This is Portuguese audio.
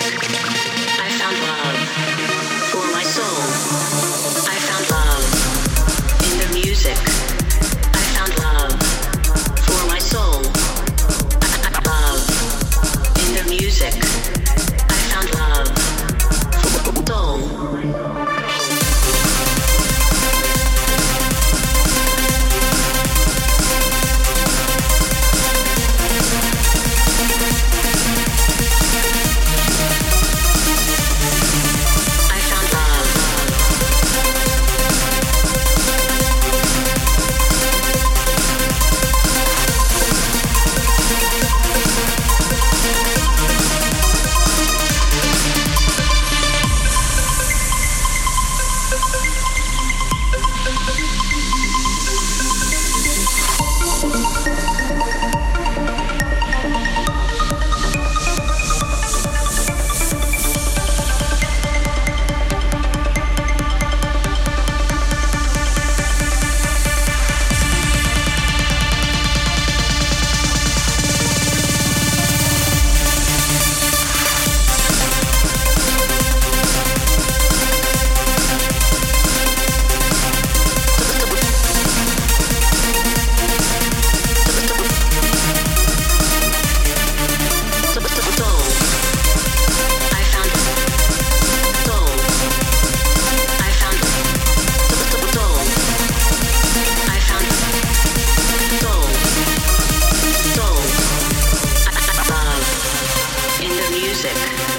Música music.